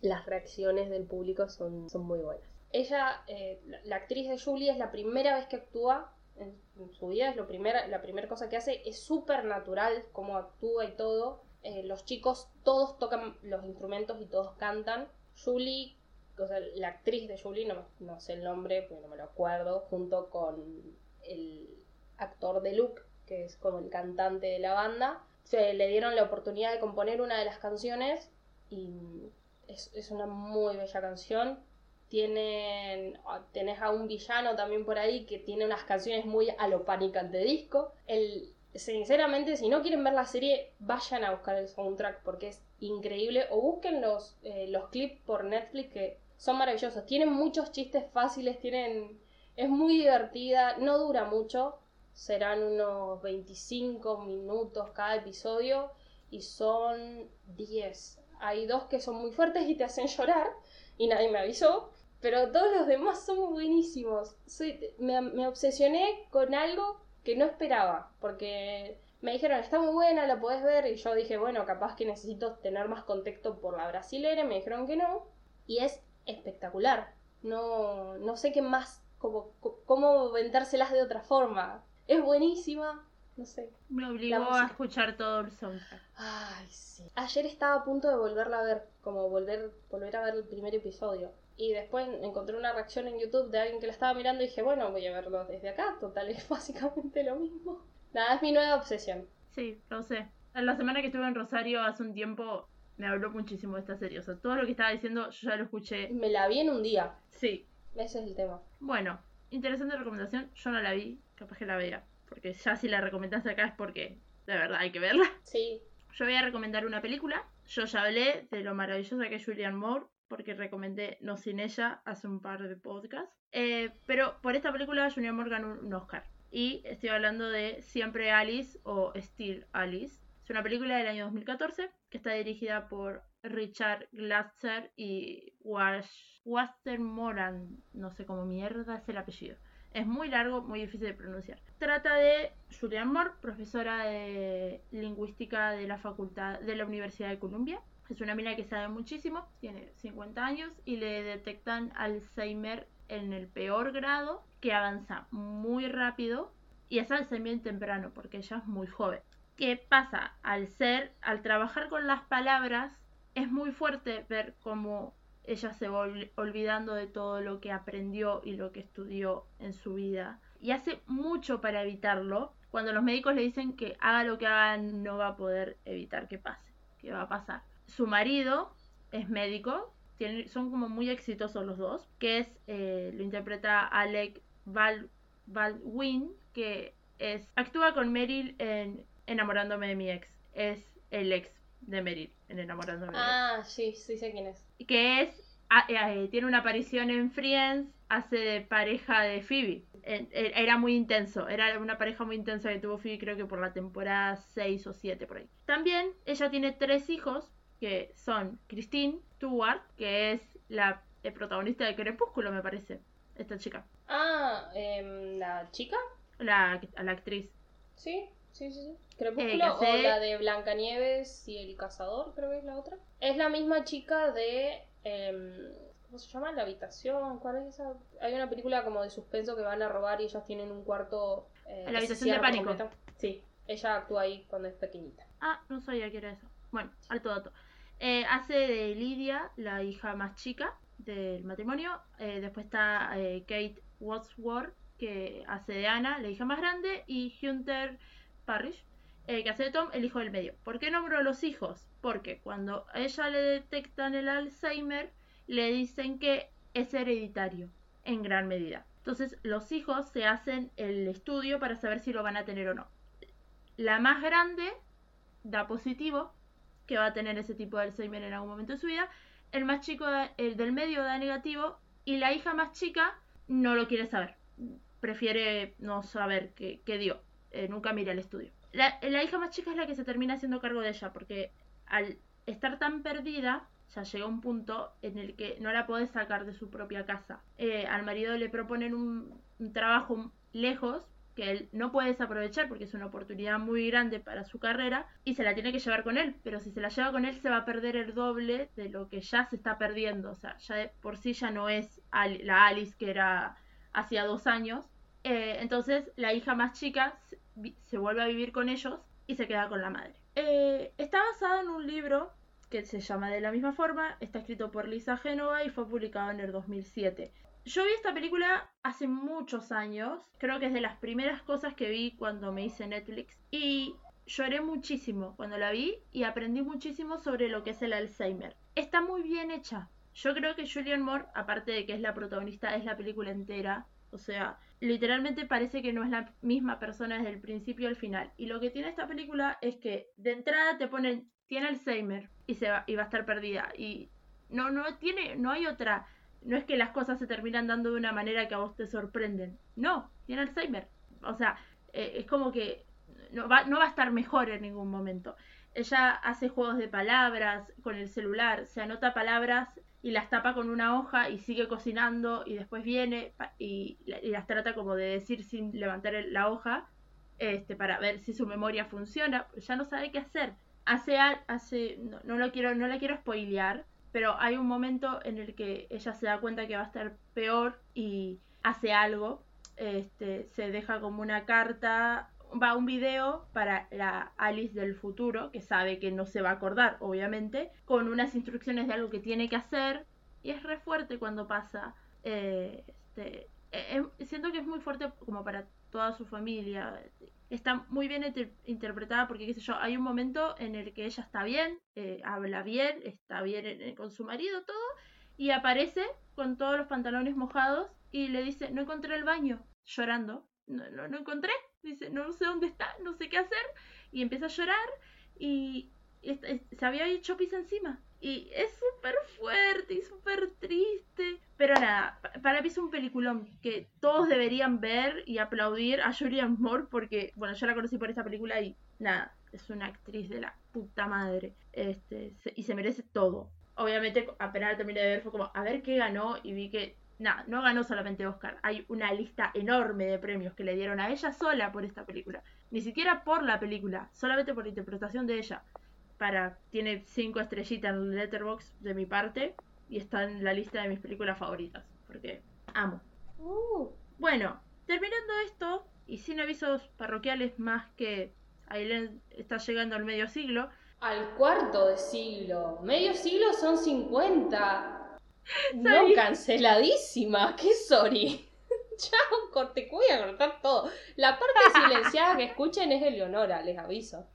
las reacciones del público son, son muy buenas. Ella, eh, la, actriz de Julie, es la primera vez que actúa en, su vida, es lo primera, la primera cosa que hace, es súper natural cómo actúa y todo. Eh, los chicos todos tocan los instrumentos y todos cantan. Julie o sea, la actriz de Julie, no, no sé el nombre, pero no me lo acuerdo, junto con el actor de Luke, que es como el cantante de la banda, se le dieron la oportunidad de componer una de las canciones y es, es una muy bella canción. Tienen, tenés a un villano también por ahí que tiene unas canciones muy a lo Panic! at the Disco. El, sinceramente, si no quieren ver la serie, vayan a buscar el soundtrack porque es increíble. O busquen los, eh, los clips por Netflix que son maravillosos. Tienen muchos chistes fáciles, tienen... Es muy divertida, no dura mucho, serán unos 25 minutos cada episodio y son 10. Hay dos que son muy fuertes y te hacen llorar y nadie me avisó, pero todos los demás son buenísimos. Soy, me, me obsesioné con algo que no esperaba, porque me dijeron, está muy buena, la podés ver, y yo dije, bueno, capaz que necesito tener más contexto por la brasilera, me dijeron que no, y es espectacular. No, no sé qué más, cómo, cómo vendérselas de otra forma. Es buenísima, no sé.
Me obligó a escuchar todo el soundtrack.
Ay, sí. Ayer estaba a punto de volverla a ver, como volver, volver a ver el primer episodio. Y después encontré una reacción en YouTube de alguien que la estaba mirando y dije, bueno, voy a verlo desde acá. Total, es básicamente lo mismo. Nada, es mi nueva obsesión.
Sí, lo sé. En la semana que estuve en Rosario hace un tiempo me habló muchísimo de esta serie. O sea, todo lo que estaba diciendo yo ya lo escuché.
Me la vi en un día.
Sí.
Ese es el tema.
Bueno, interesante recomendación. Yo no la vi, capaz que la vea. Porque ya si la recomendaste acá es porque de verdad hay que verla.
Sí,
Yo voy a recomendar una película. Yo ya hablé de lo maravillosa que es Julianne Moore, porque recomendé No Sin Ella hace un par de podcasts. Eh, pero por esta película Julianne Moore ganó un Oscar. Y estoy hablando de Siempre Alice o Still Alice. Es una película del año 2014 que está dirigida por Richard Glasser y Wash, Wastermoran. No sé cómo mierda es el apellido. Es muy largo, muy difícil de pronunciar. Trata de Julianne Moore, profesora de lingüística de la facultad de la Universidad de Columbia. Es una mina que sabe muchísimo, tiene 50 años y le detectan Alzheimer en el peor grado, que avanza muy rápido y es Alzheimer temprano porque ella es muy joven. ¿Qué pasa? Al ser, al trabajar con las palabras, es muy fuerte ver cómo ella se va ol- olvidando de todo lo que aprendió y lo que estudió en su vida. Y hace mucho para evitarlo. Cuando los médicos le dicen que haga lo que haga, no va a poder evitar que pase. ¿Qué va a pasar? Su marido es médico, tiene- son como muy exitosos los dos, que es, eh, lo interpreta Alec Baldwin, que es, actúa con Meryl en Enamorándome de mi ex. Es el ex de Meryl en Enamorándome de mi ex
Ah, sí, sí sé quién es.
que es ah, eh, tiene una aparición en Friends, hace de pareja de Phoebe. Eh, eh, Era muy intenso, era una pareja muy intensa que tuvo Phoebe creo que por la temporada 6 o 7 por ahí. También ella tiene tres hijos que son Christine Stewart, que es la eh, protagonista de Crepúsculo me parece, esta chica,
Ah, em, la chica.
la, la actriz.
Sí, sí, sí. sí.
Eh,
Crepúsculo o
hace-
la de Blancanieves y el cazador, creo que es la otra. Es la misma chica de. em, ¿Cómo se llama? La habitación. ¿Cuál es esa? Hay una película como de suspenso que van a robar y ellas tienen un cuarto. eh,
La habitación de pánico.
completo. Sí, ella actúa ahí cuando es pequeñita.
Ah, no sabía que era eso. Bueno, alto dato. Eh, hace de Lidia, la hija más chica del matrimonio. Eh, después está eh, Kate Wadsworth, que hace de Anna, la hija más grande. Y Hunter Parrish, que hace de Tom, el hijo del medio. ¿Por qué nombro a los hijos? Porque cuando a ella le detectan el Alzheimer, le dicen que es hereditario, en gran medida. Entonces, los hijos se hacen el estudio para saber si lo van a tener o no. La más grande da positivo, que va a tener ese tipo de Alzheimer en algún momento de su vida. El más chico, el del medio da negativo. Y la hija más chica no lo quiere saber. Prefiere no saber qué, qué dio. Eh, nunca mira el estudio. La, hija más chica es la que se termina haciendo cargo de ella, porque al estar tan perdida, ya llega un punto en el que no la puede sacar de su propia casa. Eh, al marido le proponen un trabajo lejos que él no puede desaprovechar porque es una oportunidad muy grande para su carrera y se la tiene que llevar con él, pero si se la lleva con él se va a perder el doble de lo que ya se está perdiendo, o sea, ya de por sí ya no es la Alice que era hacía dos años, Eh, entonces la hija más chica se, vuelve a vivir con ellos y se queda con la madre. Eh, está basado en un libro que se llama de la misma forma, está escrito por Lisa Genova y fue publicado en el 2007. Yo vi esta película hace muchos años, creo que es de las primeras cosas que vi cuando me hice Netflix y lloré muchísimo cuando la vi y aprendí muchísimo sobre lo que es el Alzheimer. Está muy bien hecha. Yo creo que Julian Moore, aparte de que es la protagonista, es la película entera. O sea, literalmente parece que no es la misma persona desde el principio al final. Y lo que tiene esta película es que de entrada te ponen, tiene Alzheimer y se va, y va a estar perdida. Y no, no tiene, no hay otra. No es que las cosas se terminan dando de una manera que a vos te sorprenden. No, tiene Alzheimer. O sea, eh, es como que no va, no va a estar mejor en ningún momento. Ella hace juegos de palabras con el celular, se anota palabras y las tapa con una hoja y sigue cocinando y después viene y, y las trata como de decir sin levantar la hoja este, para ver si su memoria funciona. Ya no sabe qué hacer. Hace, hace no, no lo quiero, no la quiero spoilear, pero hay un momento en el que ella se da cuenta que va a estar peor y hace algo. Este, se deja como una carta va un video para la Alice del futuro, que sabe que no se va a acordar, obviamente, con unas instrucciones de algo que tiene que hacer. Y es re fuerte cuando pasa. Eh, este, eh, eh, siento que es muy fuerte como para toda su familia. Está muy bien interpretada porque, qué sé yo, hay un momento en el que ella está bien, habla bien, está bien con su marido, todo, y aparece con todos los pantalones mojados y le dice, no encontré el baño, llorando. No, no, no encontré, dice, no sé dónde está, no sé qué hacer, y empieza a llorar y se había hecho pis encima. Y es súper fuerte y súper triste. Pero nada, para mí es un peliculón que todos deberían ver y aplaudir a Julianne Moore porque, bueno, yo la conocí por esta película y nada, es una actriz de la puta madre. Este, y se merece todo. Obviamente, apenas terminé de ver, fue como, a ver qué ganó y vi que nada, no ganó solamente Oscar, hay una lista enorme de premios que le dieron a ella sola por esta película. Ni siquiera por la película, solamente por la interpretación de ella. Para, tiene cinco estrellitas en Letterbox de mi parte y está en la lista de mis películas favoritas, porque amo.
Uh.
Bueno, terminando esto, y sin avisos parroquiales más que Aileen está llegando al medio siglo.
Al cuarto de siglo. Medio siglo son 50. No, canceladísima. Qué sorry. Chao, corte, voy a cortar todo. La parte silenciada que escuchen es Eleonora, les aviso.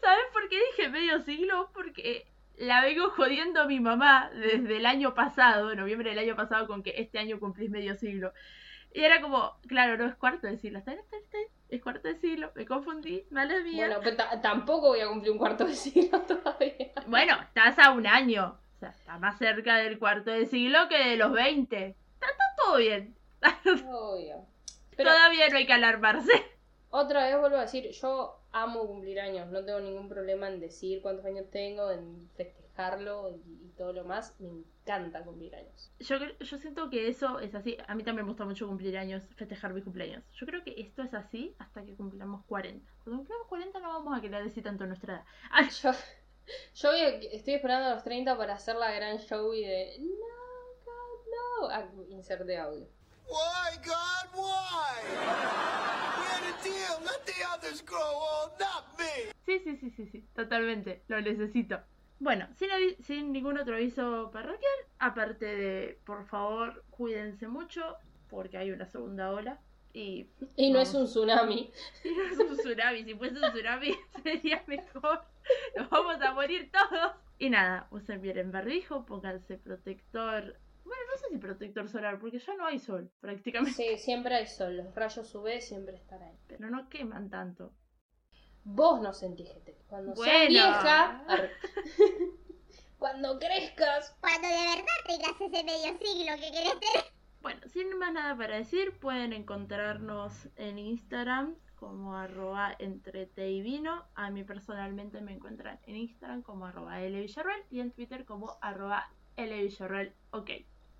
¿Sabes por qué dije medio siglo? Porque la vengo jodiendo a mi mamá desde el año pasado, noviembre del año pasado, con que este año cumplís medio siglo. Y era como, claro, no es cuarto de siglo, está, está, está, es cuarto de siglo, me confundí, mala mía.
Bueno, pero tampoco voy a cumplir un cuarto de siglo todavía.
Bueno, estás a un año sea, está más cerca del cuarto de siglo que de los 20. Está, todo bien.
Obvio.
Todavía no hay que alarmarse.
Otra vez vuelvo a decir, yo amo cumplir años, no tengo ningún problema en decir cuántos años tengo, en festejarlo y, todo lo más. Me encanta cumplir años.
Yo, yo siento que eso es así. A mí también me gusta mucho cumplir años, festejar mis cumpleaños. Yo creo que esto es así hasta que cumplamos 40. Cuando cumplamos 40 no vamos a querer decir tanto nuestra edad.
Yo, yo estoy esperando a los 30 para hacer la gran show y de No, God, no. Ah, inserte audio. Why, God, why?
deal. Let the others grow old, not me. Sí, sí, sí, sí, sí, totalmente. Lo necesito. Bueno, sin, sin ningún otro aviso parroquial, aparte de, por favor, cuídense mucho, porque hay una segunda ola. Y,
y no es un tsunami.
Y no es un tsunami. Si fuese un tsunami sería mejor. Nos vamos a morir todos. Y nada, usen bien en barrijo, pónganse protector. Bueno, no sé si protector solar, porque ya no hay sol, prácticamente.
Sí, siempre hay sol. Los rayos UV siempre están ahí.
Pero no queman tanto.
Vos no sentís que Cuando seas vieja... Cuando crezcas...
Cuando de verdad tengas ese medio siglo que querés tener.
Bueno, sin más nada para decir, pueden encontrarnos en Instagram como arroba entre y vino. A mí personalmente me encuentran en Instagram como arroba Villarreal y en Twitter como arroba Villarreal. Ok.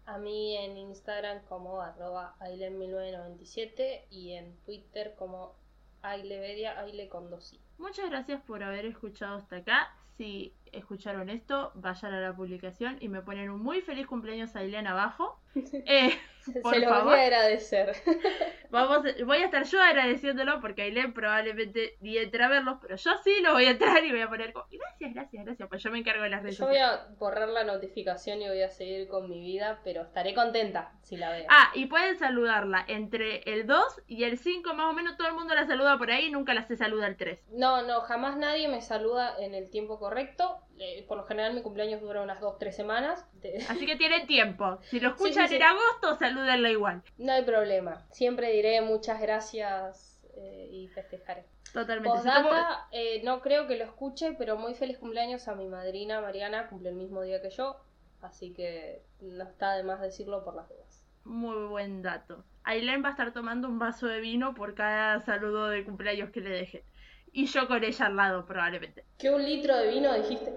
A mí en Instagram como arroba Ailen1997 y en Twitter como Ailevedia, Aile con dos
Muchas gracias por haber escuchado hasta acá. Si escucharon esto, vayan a la publicación y me ponen un muy feliz cumpleaños a Aileen abajo. Eh, por
Se lo
favor.
voy a agradecer.
Vamos, voy a estar yo agradeciéndolo porque Aileen probablemente ni entre a verlos, pero yo sí lo voy a entrar y voy a poner como, gracias, gracias, gracias, pues yo me encargo de las redes
Yo voy a borrar la notificación y voy a seguir con mi vida, pero estaré contenta si la veo.
Ah, y pueden saludarla entre el 2 y el 5, más o menos todo el mundo la saluda por ahí, nunca la se saluda el 3.
No, no, jamás nadie me saluda en el tiempo correcto. Eh, por lo general mi cumpleaños dura unas 2-3 semanas. De-
Así que tienen tiempo. Si lo escuchan
sí, sí.
en agosto, salúdenla igual.
No hay problema. Siempre diré muchas gracias eh, y festejaré.
Totalmente.
Postdata, eh, no creo que lo escuche, pero muy feliz cumpleaños a mi madrina Mariana, cumple el mismo día que yo, así que no está de más decirlo por las dudas.
Muy buen dato. Aileen va a estar tomando un vaso de vino por cada saludo de cumpleaños que le deje. Y yo con ella al lado, probablemente.
¿Qué un litro de vino dijiste?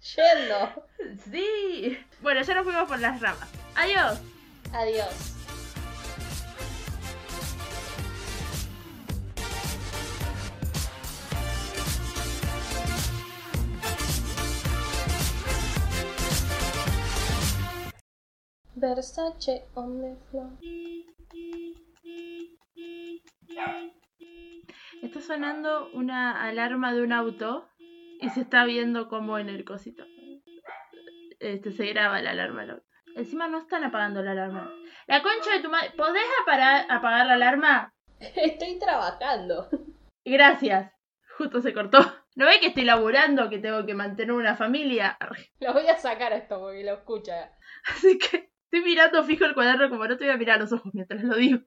Yendo.
Sí. Bueno, ya nos fuimos por las ramas. Adiós.
Adiós. Versace on the floor.
Está sonando una alarma de un auto y se está viendo como en el cosito. Este, se graba la alarma del auto. Encima no están apagando la alarma. La concha de tu madre. ¿Podés apara- apagar la alarma?
Estoy trabajando.
Gracias. Justo se cortó. ¿No ve que estoy laburando, que tengo que mantener una familia?
Lo voy a sacar a esto porque lo escucha.
Así que estoy mirando fijo el cuaderno como no te voy a mirar los ojos mientras lo digo.